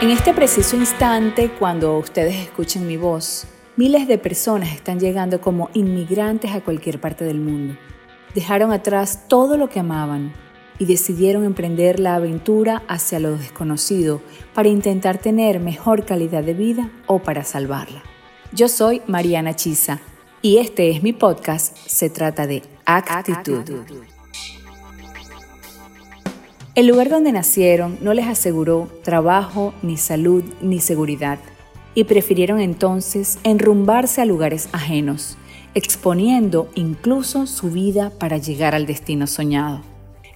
En este preciso instante, cuando ustedes escuchen mi voz, miles de personas están llegando como inmigrantes a cualquier parte del mundo. Dejaron atrás todo lo que amaban y decidieron emprender la aventura hacia lo desconocido para intentar tener mejor calidad de vida o para salvarla. Yo soy Mariana Chisa y este es mi podcast. Se trata de actitud. El lugar donde nacieron no les aseguró trabajo, ni salud, ni seguridad, y prefirieron entonces enrumbarse a lugares ajenos, exponiendo incluso su vida para llegar al destino soñado.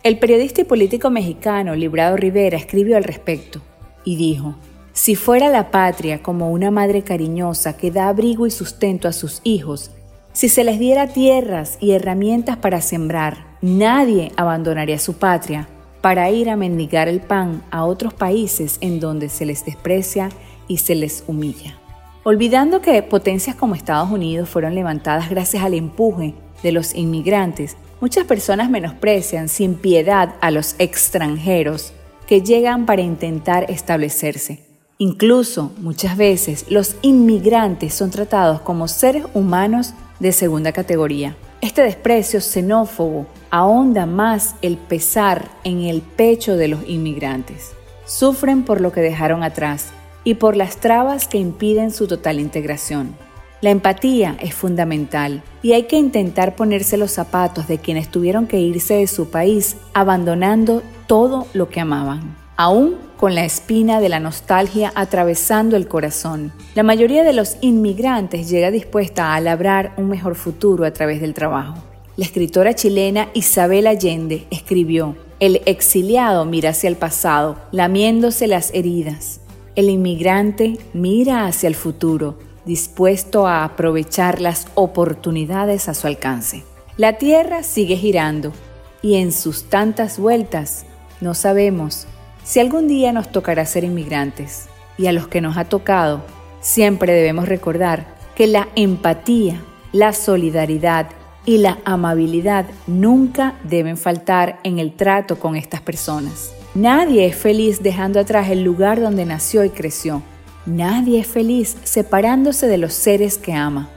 El periodista y político mexicano Librado Rivera escribió al respecto y dijo, si fuera la patria como una madre cariñosa que da abrigo y sustento a sus hijos, si se les diera tierras y herramientas para sembrar, nadie abandonaría su patria para ir a mendigar el pan a otros países en donde se les desprecia y se les humilla. Olvidando que potencias como Estados Unidos fueron levantadas gracias al empuje de los inmigrantes, muchas personas menosprecian sin piedad a los extranjeros que llegan para intentar establecerse. Incluso muchas veces los inmigrantes son tratados como seres humanos de segunda categoría. Este desprecio xenófobo ahonda más el pesar en el pecho de los inmigrantes. Sufren por lo que dejaron atrás y por las trabas que impiden su total integración. La empatía es fundamental y hay que intentar ponerse los zapatos de quienes tuvieron que irse de su país abandonando todo lo que amaban, aún con la espina de la nostalgia atravesando el corazón. La mayoría de los inmigrantes llega dispuesta a labrar un mejor futuro a través del trabajo. La escritora chilena Isabel Allende escribió, El exiliado mira hacia el pasado, lamiéndose las heridas. El inmigrante mira hacia el futuro, dispuesto a aprovechar las oportunidades a su alcance. La Tierra sigue girando y en sus tantas vueltas no sabemos si algún día nos tocará ser inmigrantes y a los que nos ha tocado, siempre debemos recordar que la empatía, la solidaridad y la amabilidad nunca deben faltar en el trato con estas personas. Nadie es feliz dejando atrás el lugar donde nació y creció. Nadie es feliz separándose de los seres que ama.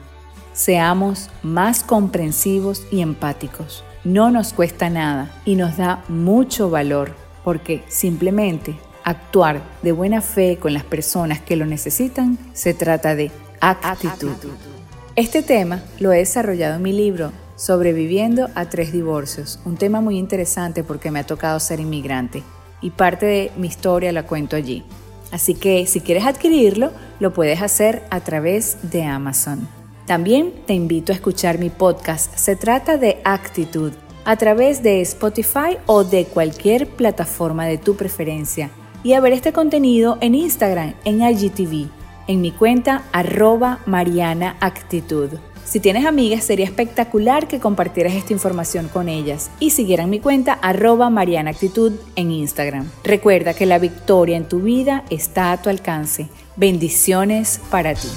Seamos más comprensivos y empáticos. No nos cuesta nada y nos da mucho valor porque simplemente actuar de buena fe con las personas que lo necesitan se trata de actitud. Este tema lo he desarrollado en mi libro Sobreviviendo a tres divorcios, un tema muy interesante porque me ha tocado ser inmigrante y parte de mi historia la cuento allí. Así que si quieres adquirirlo, lo puedes hacer a través de Amazon. También te invito a escuchar mi podcast. Se trata de actitud a través de Spotify o de cualquier plataforma de tu preferencia y a ver este contenido en Instagram, en IGTV, en mi cuenta arroba Mariana Actitud. Si tienes amigas, sería espectacular que compartieras esta información con ellas y siguieran mi cuenta arroba Mariana Actitud en Instagram. Recuerda que la victoria en tu vida está a tu alcance. Bendiciones para ti.